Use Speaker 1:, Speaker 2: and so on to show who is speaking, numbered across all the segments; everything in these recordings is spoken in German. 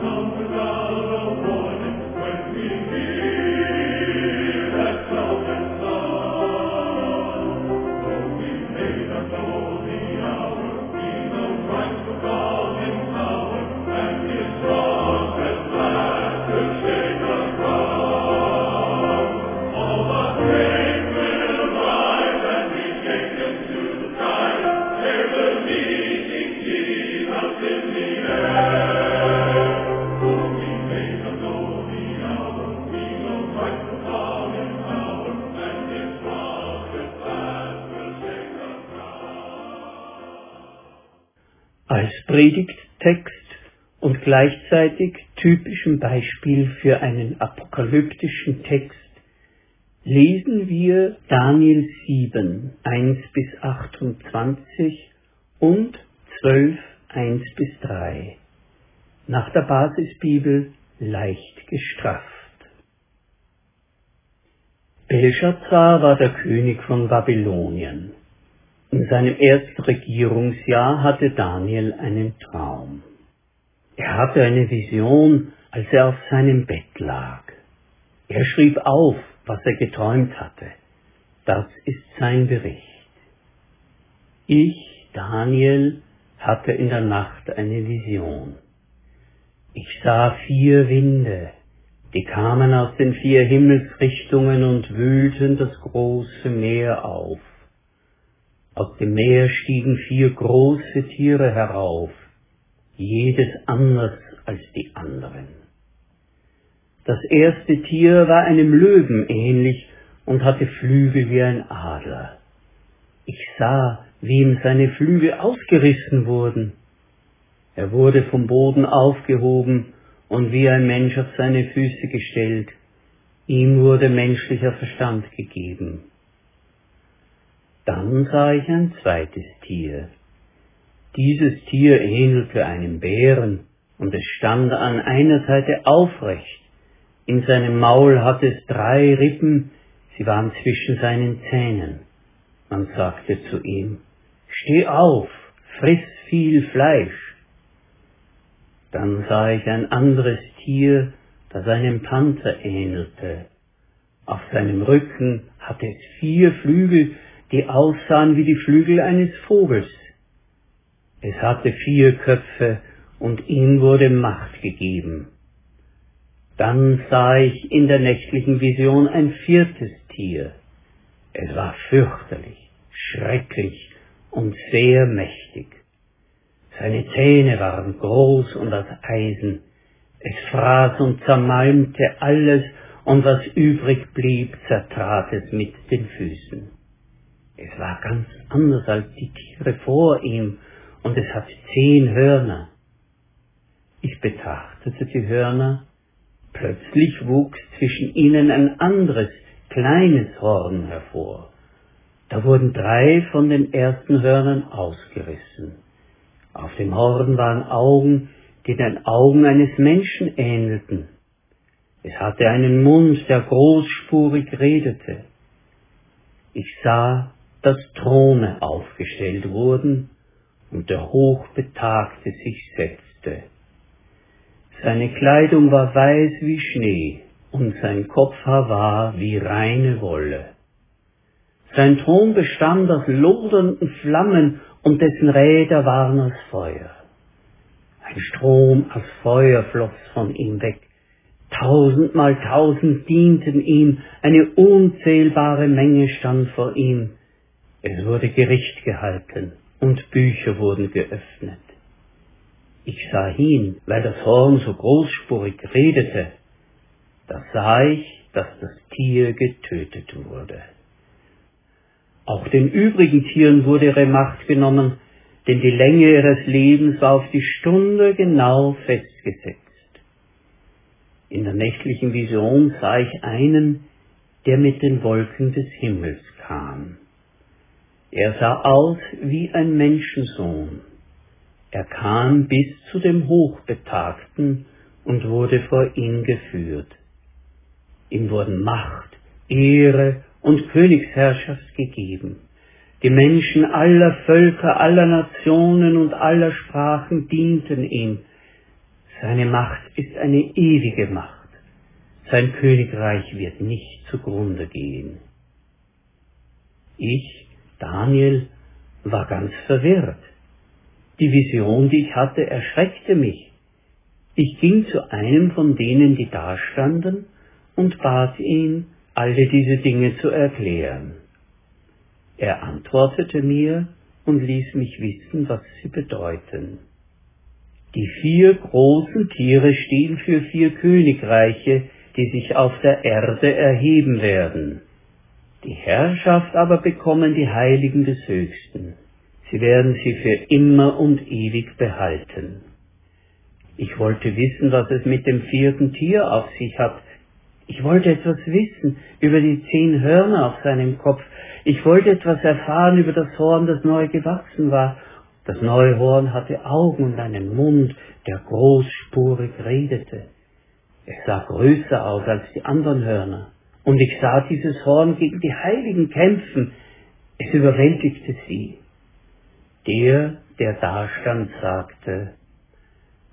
Speaker 1: come without a warning when we Predigttext und gleichzeitig typischem Beispiel für einen apokalyptischen Text lesen wir Daniel 7, 1 bis 28 und 12, 1 bis 3. Nach der Basisbibel leicht gestrafft. Belshazzar war der König von Babylonien. In seinem ersten Regierungsjahr hatte Daniel einen Traum. Er hatte eine Vision, als er auf seinem Bett lag. Er schrieb auf, was er geträumt hatte. Das ist sein Bericht. Ich, Daniel, hatte in der Nacht eine Vision. Ich sah vier Winde, die kamen aus den vier Himmelsrichtungen und wühlten das große Meer auf. Aus dem Meer stiegen vier große Tiere herauf, jedes anders als die anderen. Das erste Tier war einem Löwen ähnlich und hatte Flügel wie ein Adler. Ich sah, wie ihm seine Flügel ausgerissen wurden. Er wurde vom Boden aufgehoben und wie ein Mensch auf seine Füße gestellt. Ihm wurde menschlicher Verstand gegeben. Dann sah ich ein zweites Tier. Dieses Tier ähnelte einem Bären und es stand an einer Seite aufrecht. In seinem Maul hatte es drei Rippen, sie waren zwischen seinen Zähnen. Man sagte zu ihm, Steh auf, friss viel Fleisch. Dann sah ich ein anderes Tier, das einem Panther ähnelte. Auf seinem Rücken hatte es vier Flügel, die aussahen wie die Flügel eines Vogels. Es hatte vier Köpfe und ihm wurde Macht gegeben. Dann sah ich in der nächtlichen Vision ein viertes Tier. Es war fürchterlich, schrecklich und sehr mächtig. Seine Zähne waren groß und aus Eisen. Es fraß und zermalmte alles, und was übrig blieb, zertrat es mit den Füßen. Es war ganz anders als die Tiere vor ihm, und es hat zehn Hörner. Ich betrachtete die Hörner, plötzlich wuchs zwischen ihnen ein anderes, kleines Horn hervor. Da wurden drei von den ersten Hörnern ausgerissen. Auf dem Horn waren Augen, die den Augen eines Menschen ähnelten. Es hatte einen Mund, der großspurig redete. Ich sah, dass Throne aufgestellt wurden und der Hochbetagte sich setzte. Seine Kleidung war weiß wie Schnee und sein Kopfhaar war wie reine Wolle. Sein Thron bestand aus lodernden Flammen und dessen Räder waren aus Feuer. Ein Strom aus Feuer floss von ihm weg. Tausendmal tausend dienten ihm, eine unzählbare Menge stand vor ihm. Es wurde Gericht gehalten und Bücher wurden geöffnet. Ich sah hin, weil das Horn so großspurig redete. Da sah ich, dass das Tier getötet wurde. Auch den übrigen Tieren wurde ihre Macht genommen, denn die Länge ihres Lebens war auf die Stunde genau festgesetzt. In der nächtlichen Vision sah ich einen, der mit den Wolken des Himmels kam. Er sah aus wie ein Menschensohn. Er kam bis zu dem Hochbetagten und wurde vor ihn geführt. Ihm wurden Macht, Ehre und Königsherrschaft gegeben. Die Menschen aller Völker, aller Nationen und aller Sprachen dienten ihm. Seine Macht ist eine ewige Macht. Sein Königreich wird nicht zugrunde gehen. Ich Daniel war ganz verwirrt. Die Vision, die ich hatte, erschreckte mich. Ich ging zu einem von denen, die dastanden, und bat ihn, alle diese Dinge zu erklären. Er antwortete mir und ließ mich wissen, was sie bedeuten. Die vier großen Tiere stehen für vier Königreiche, die sich auf der Erde erheben werden. Die Herrschaft aber bekommen die Heiligen des Höchsten. Sie werden sie für immer und ewig behalten. Ich wollte wissen, was es mit dem vierten Tier auf sich hat. Ich wollte etwas wissen über die zehn Hörner auf seinem Kopf. Ich wollte etwas erfahren über das Horn, das neu gewachsen war. Das neue Horn hatte Augen und einen Mund, der großspurig redete. Es sah größer aus als die anderen Hörner. Und ich sah dieses Horn gegen die Heiligen kämpfen. Es überwältigte sie. Der, der dastand, sagte,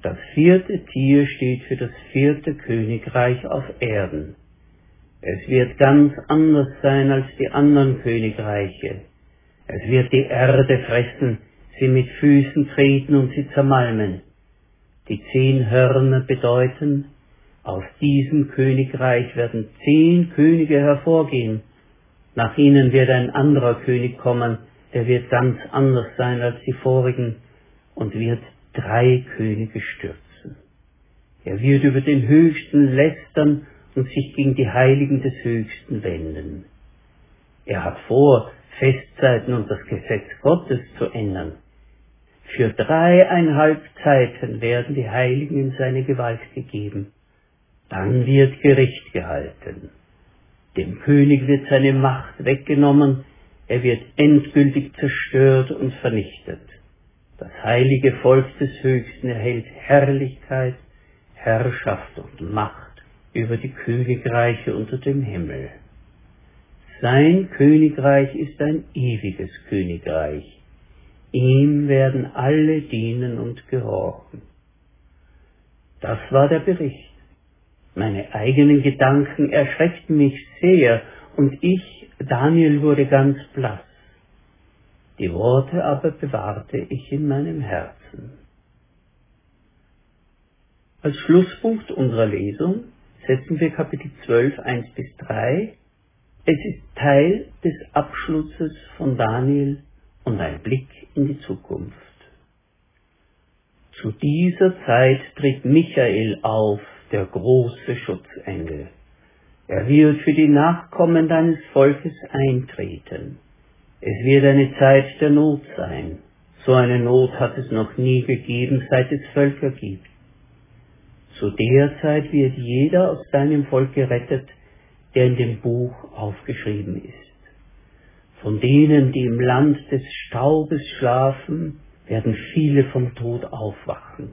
Speaker 1: das vierte Tier steht für das vierte Königreich auf Erden. Es wird ganz anders sein als die anderen Königreiche. Es wird die Erde fressen, sie mit Füßen treten und sie zermalmen. Die zehn Hörner bedeuten, aus diesem Königreich werden zehn Könige hervorgehen. Nach ihnen wird ein anderer König kommen, der wird ganz anders sein als die vorigen und wird drei Könige stürzen. Er wird über den Höchsten lästern und sich gegen die Heiligen des Höchsten wenden. Er hat vor, Festzeiten und das Gesetz Gottes zu ändern. Für dreieinhalb Zeiten werden die Heiligen in seine Gewalt gegeben. Dann wird Gericht gehalten. Dem König wird seine Macht weggenommen, er wird endgültig zerstört und vernichtet. Das heilige Volk des Höchsten erhält Herrlichkeit, Herrschaft und Macht über die Königreiche unter dem Himmel. Sein Königreich ist ein ewiges Königreich. Ihm werden alle dienen und gehorchen. Das war der Bericht. Meine eigenen Gedanken erschreckten mich sehr und ich, Daniel, wurde ganz blass. Die Worte aber bewahrte ich in meinem Herzen. Als Schlusspunkt unserer Lesung setzen wir Kapitel 12, 1 bis 3. Es ist Teil des Abschlusses von Daniel und ein Blick in die Zukunft. Zu dieser Zeit tritt Michael auf, der große Schutzengel. Er wird für die Nachkommen deines Volkes eintreten. Es wird eine Zeit der Not sein. So eine Not hat es noch nie gegeben, seit es Völker gibt. Zu der Zeit wird jeder aus deinem Volk gerettet, der in dem Buch aufgeschrieben ist. Von denen, die im Land des Staubes schlafen, werden viele vom Tod aufwachen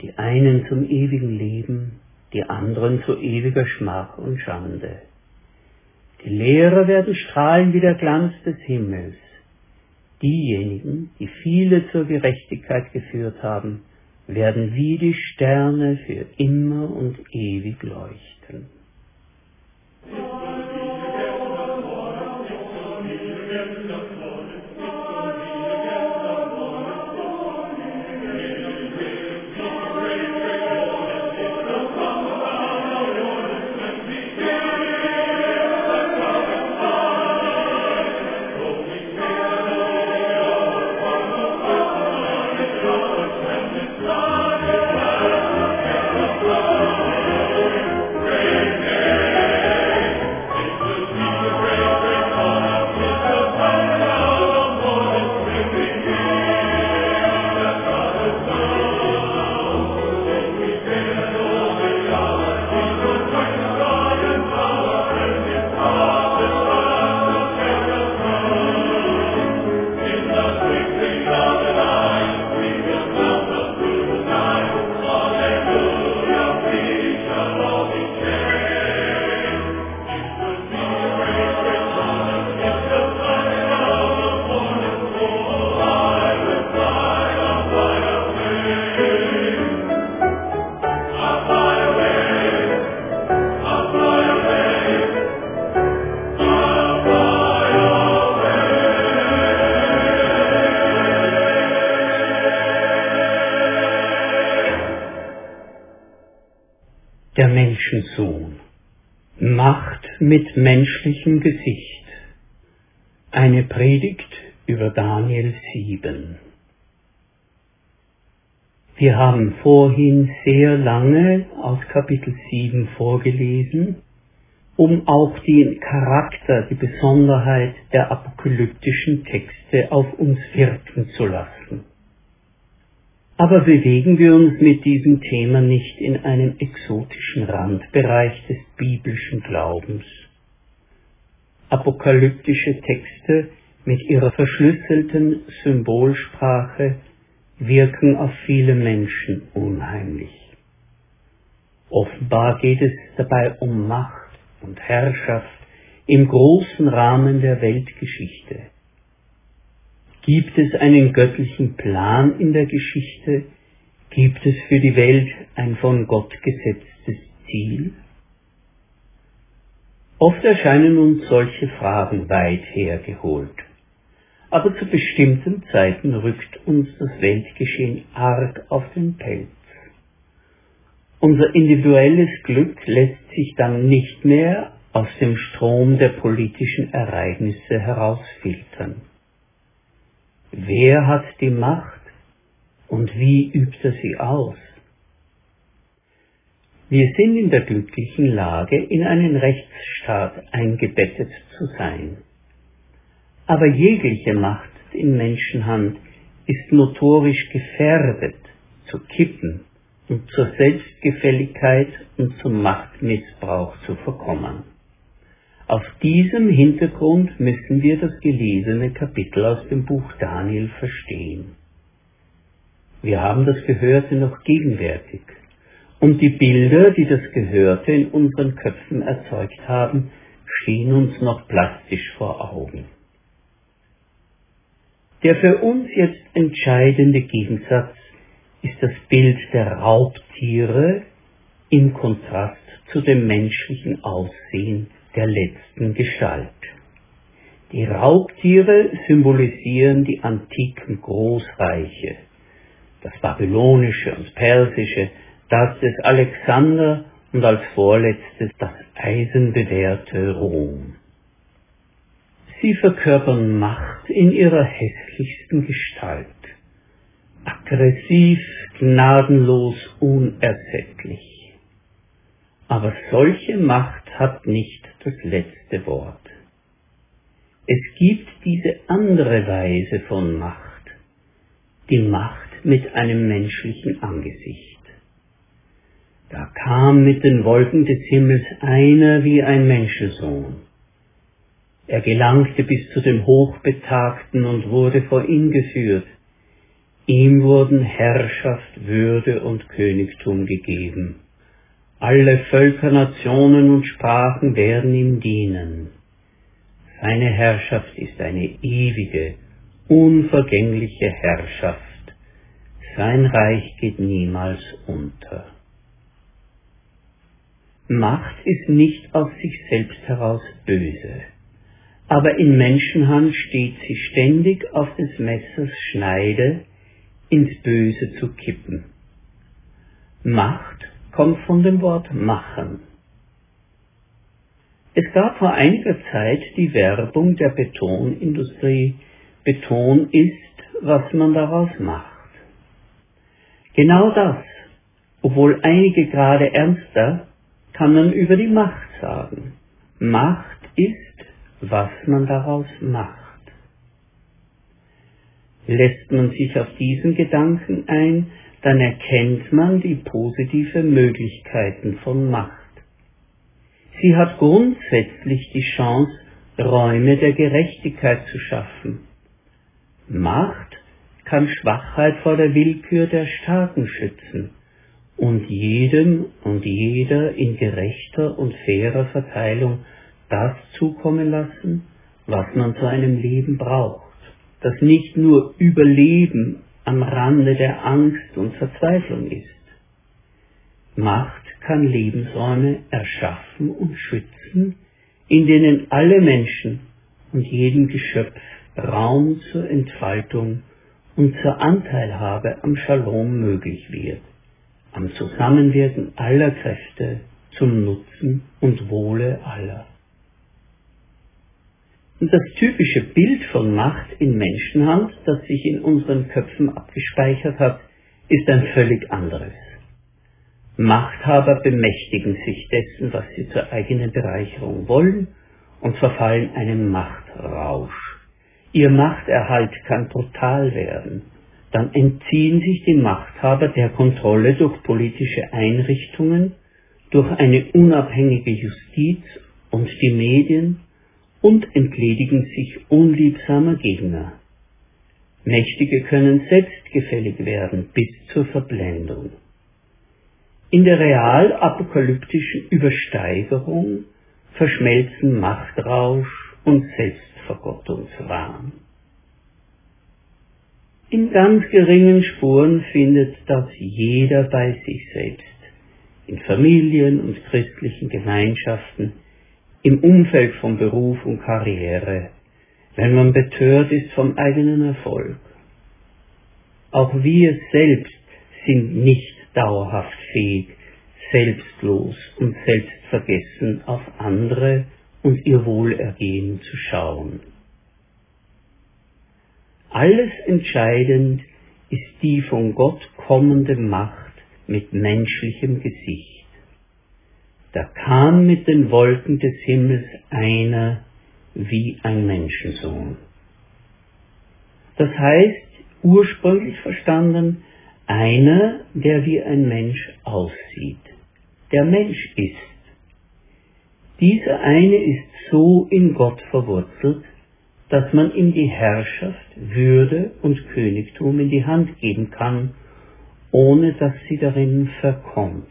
Speaker 1: die einen zum ewigen Leben, die anderen zu ewiger Schmach und Schande. Die Lehrer werden strahlen wie der Glanz des Himmels. Diejenigen, die viele zur Gerechtigkeit geführt haben, werden wie die Sterne für immer und ewig leuchten. Menschensohn. Macht mit menschlichem Gesicht. Eine Predigt über Daniel 7. Wir haben vorhin sehr lange aus Kapitel 7 vorgelesen um auch den Charakter, die Besonderheit der apokalyptischen Texte auf uns wirken zu lassen. Aber bewegen wir uns mit diesem Thema nicht in einem exotischen Randbereich des biblischen Glaubens. Apokalyptische Texte mit ihrer verschlüsselten Symbolsprache wirken auf viele Menschen unheimlich. Offenbar geht es dabei um Macht und Herrschaft im großen Rahmen der Weltgeschichte. Gibt es einen göttlichen Plan in der Geschichte? Gibt es für die Welt ein von Gott gesetztes Ziel? Oft erscheinen uns solche Fragen weit hergeholt. Aber zu bestimmten Zeiten rückt uns das Weltgeschehen arg auf den Pelz. Unser individuelles Glück lässt sich dann nicht mehr aus dem Strom der politischen Ereignisse herausfiltern. Wer hat die Macht und wie übt er sie aus? Wir sind in der glücklichen Lage, in einen Rechtsstaat eingebettet zu sein. Aber jegliche Macht in Menschenhand ist notorisch gefährdet zu kippen und zur Selbstgefälligkeit und zum Machtmissbrauch zu verkommen. Auf diesem Hintergrund müssen wir das gelesene Kapitel aus dem Buch Daniel verstehen. Wir haben das Gehörte noch gegenwärtig und die Bilder, die das Gehörte in unseren Köpfen erzeugt haben, stehen uns noch plastisch vor Augen. Der für uns jetzt entscheidende Gegensatz ist das Bild der Raubtiere im Kontrast zu dem menschlichen Aussehen der letzten Gestalt. Die Raubtiere symbolisieren die antiken Großreiche, das babylonische und persische, das des Alexander und als vorletztes das eisenbewehrte Rom. Sie verkörpern Macht in ihrer hässlichsten Gestalt aggressiv, gnadenlos, unersättlich. Aber solche Macht hat nicht das letzte Wort. Es gibt diese andere Weise von Macht, die Macht mit einem menschlichen Angesicht. Da kam mit den Wolken des Himmels einer wie ein Menschensohn. Er gelangte bis zu dem Hochbetagten und wurde vor ihn geführt. Ihm wurden Herrschaft, Würde und Königtum gegeben. Alle Völker, Nationen und Sprachen werden ihm dienen. Seine Herrschaft ist eine ewige, unvergängliche Herrschaft. Sein Reich geht niemals unter. Macht ist nicht aus sich selbst heraus böse, aber in Menschenhand steht sie ständig auf des Messers Schneide, ins Böse zu kippen. Macht kommt von dem Wort machen. Es gab vor einiger Zeit die Werbung der Betonindustrie, Beton ist, was man daraus macht. Genau das, obwohl einige gerade ernster, kann man über die Macht sagen. Macht ist, was man daraus macht. Lässt man sich auf diesen Gedanken ein, dann erkennt man die positive Möglichkeiten von Macht. Sie hat grundsätzlich die Chance, Räume der Gerechtigkeit zu schaffen. Macht kann Schwachheit vor der Willkür der Starken schützen und jedem und jeder in gerechter und fairer Verteilung das zukommen lassen, was man zu einem Leben braucht das nicht nur Überleben am Rande der Angst und Verzweiflung ist. Macht kann Lebensräume erschaffen und schützen, in denen alle Menschen und jedem Geschöpf Raum zur Entfaltung und zur Anteilhabe am Shalom möglich wird, am Zusammenwirken aller Kräfte zum Nutzen und Wohle aller. Und das typische Bild von Macht in Menschenhand, das sich in unseren Köpfen abgespeichert hat, ist ein völlig anderes. Machthaber bemächtigen sich dessen, was sie zur eigenen Bereicherung wollen und verfallen einem Machtrausch. Ihr Machterhalt kann brutal werden. Dann entziehen sich die Machthaber der Kontrolle durch politische Einrichtungen, durch eine unabhängige Justiz und die Medien und entledigen sich unliebsamer Gegner. Mächtige können selbstgefällig werden bis zur Verblendung. In der real-apokalyptischen Übersteigerung verschmelzen Machtrausch und Selbstvergottungswahn. In ganz geringen Spuren findet das jeder bei sich selbst, in Familien und christlichen Gemeinschaften, im Umfeld von Beruf und Karriere, wenn man betört ist vom eigenen Erfolg. Auch wir selbst sind nicht dauerhaft fähig, selbstlos und selbstvergessen auf andere und ihr Wohlergehen zu schauen. Alles entscheidend ist die von Gott kommende Macht mit menschlichem Gesicht. Da kam mit den Wolken des Himmels einer wie ein Menschensohn. Das heißt, ursprünglich verstanden, einer, der wie ein Mensch aussieht, der Mensch ist. Dieser eine ist so in Gott verwurzelt, dass man ihm die Herrschaft, Würde und Königtum in die Hand geben kann, ohne dass sie darin verkommt.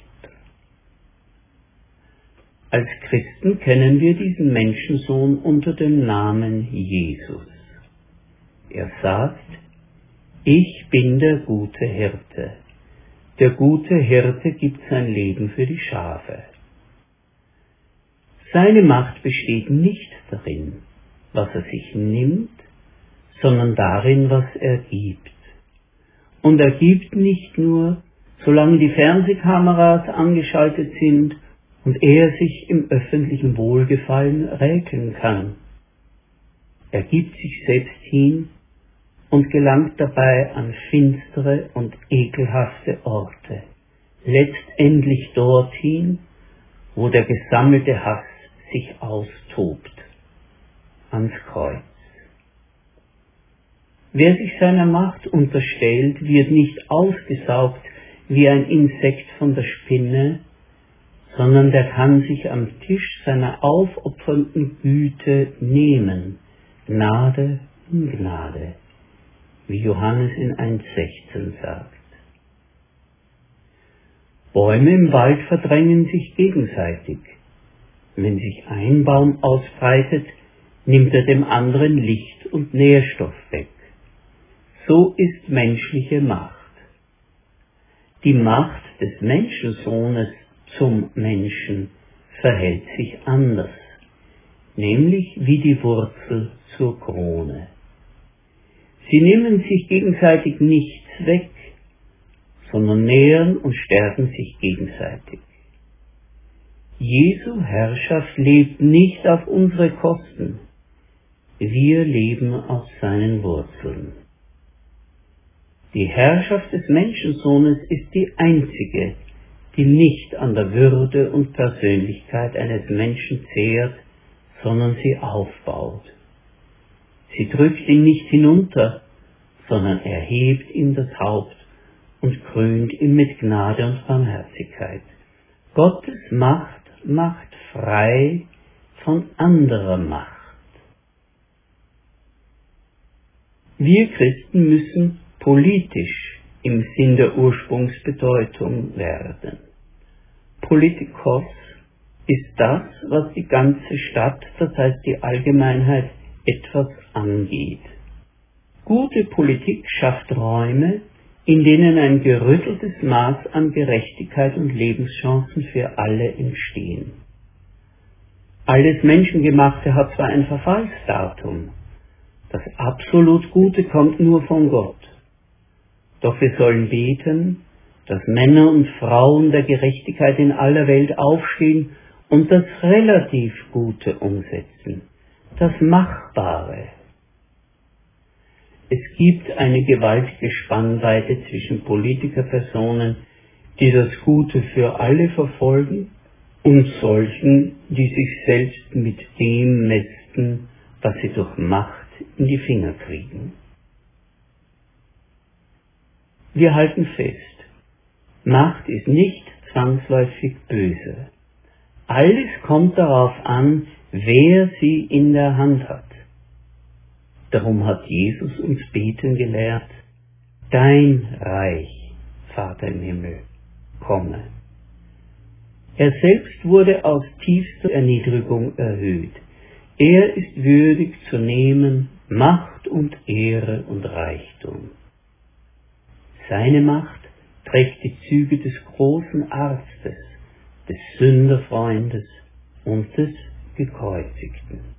Speaker 1: Als Christen kennen wir diesen Menschensohn unter dem Namen Jesus. Er sagt, ich bin der gute Hirte. Der gute Hirte gibt sein Leben für die Schafe. Seine Macht besteht nicht darin, was er sich nimmt, sondern darin, was er gibt. Und er gibt nicht nur, solange die Fernsehkameras angeschaltet sind und er sich im öffentlichen Wohlgefallen räkeln kann. Er gibt sich selbst hin und gelangt dabei an finstere und ekelhafte Orte, letztendlich dorthin, wo der gesammelte Hass sich austobt, ans Kreuz. Wer sich seiner Macht unterstellt, wird nicht ausgesaugt wie ein Insekt von der Spinne, sondern der kann sich am Tisch seiner aufopfernden Güte nehmen, Gnade in Gnade wie Johannes in 1.16 sagt. Bäume im Wald verdrängen sich gegenseitig. Wenn sich ein Baum ausbreitet, nimmt er dem anderen Licht und Nährstoff weg. So ist menschliche Macht. Die Macht des Menschensohnes zum Menschen verhält sich anders, nämlich wie die Wurzel zur Krone. Sie nehmen sich gegenseitig nichts weg, sondern nähren und stärken sich gegenseitig. Jesu Herrschaft lebt nicht auf unsere Kosten. Wir leben auf seinen Wurzeln. Die Herrschaft des Menschensohnes ist die einzige, die nicht an der Würde und Persönlichkeit eines Menschen zehrt, sondern sie aufbaut. Sie drückt ihn nicht hinunter, sondern erhebt ihm das Haupt und krönt ihn mit Gnade und Barmherzigkeit. Gottes Macht macht frei von anderer Macht. Wir Christen müssen politisch im Sinn der Ursprungsbedeutung werden. Politikos ist das, was die ganze Stadt, das heißt die Allgemeinheit, etwas angeht. Gute Politik schafft Räume, in denen ein gerütteltes Maß an Gerechtigkeit und Lebenschancen für alle entstehen. Alles Menschengemachte hat zwar ein Verfallsdatum, das absolut Gute kommt nur von Gott. Doch wir sollen beten, dass Männer und Frauen der Gerechtigkeit in aller Welt aufstehen und das relativ Gute umsetzen das Machbare. Es gibt eine gewaltige Spannweite zwischen Politikerpersonen, die das Gute für alle verfolgen, und solchen, die sich selbst mit dem mästen, was sie durch Macht in die Finger kriegen. Wir halten fest, Macht ist nicht zwangsläufig böse. Alles kommt darauf an, wer sie in der Hand hat. Darum hat Jesus uns beten gelehrt, dein Reich, Vater im Himmel, komme. Er selbst wurde aus tiefster Erniedrigung erhöht. Er ist würdig zu nehmen Macht und Ehre und Reichtum. Seine Macht trägt die Züge des großen Arztes, des Sünderfreundes und des Gekreuzigten.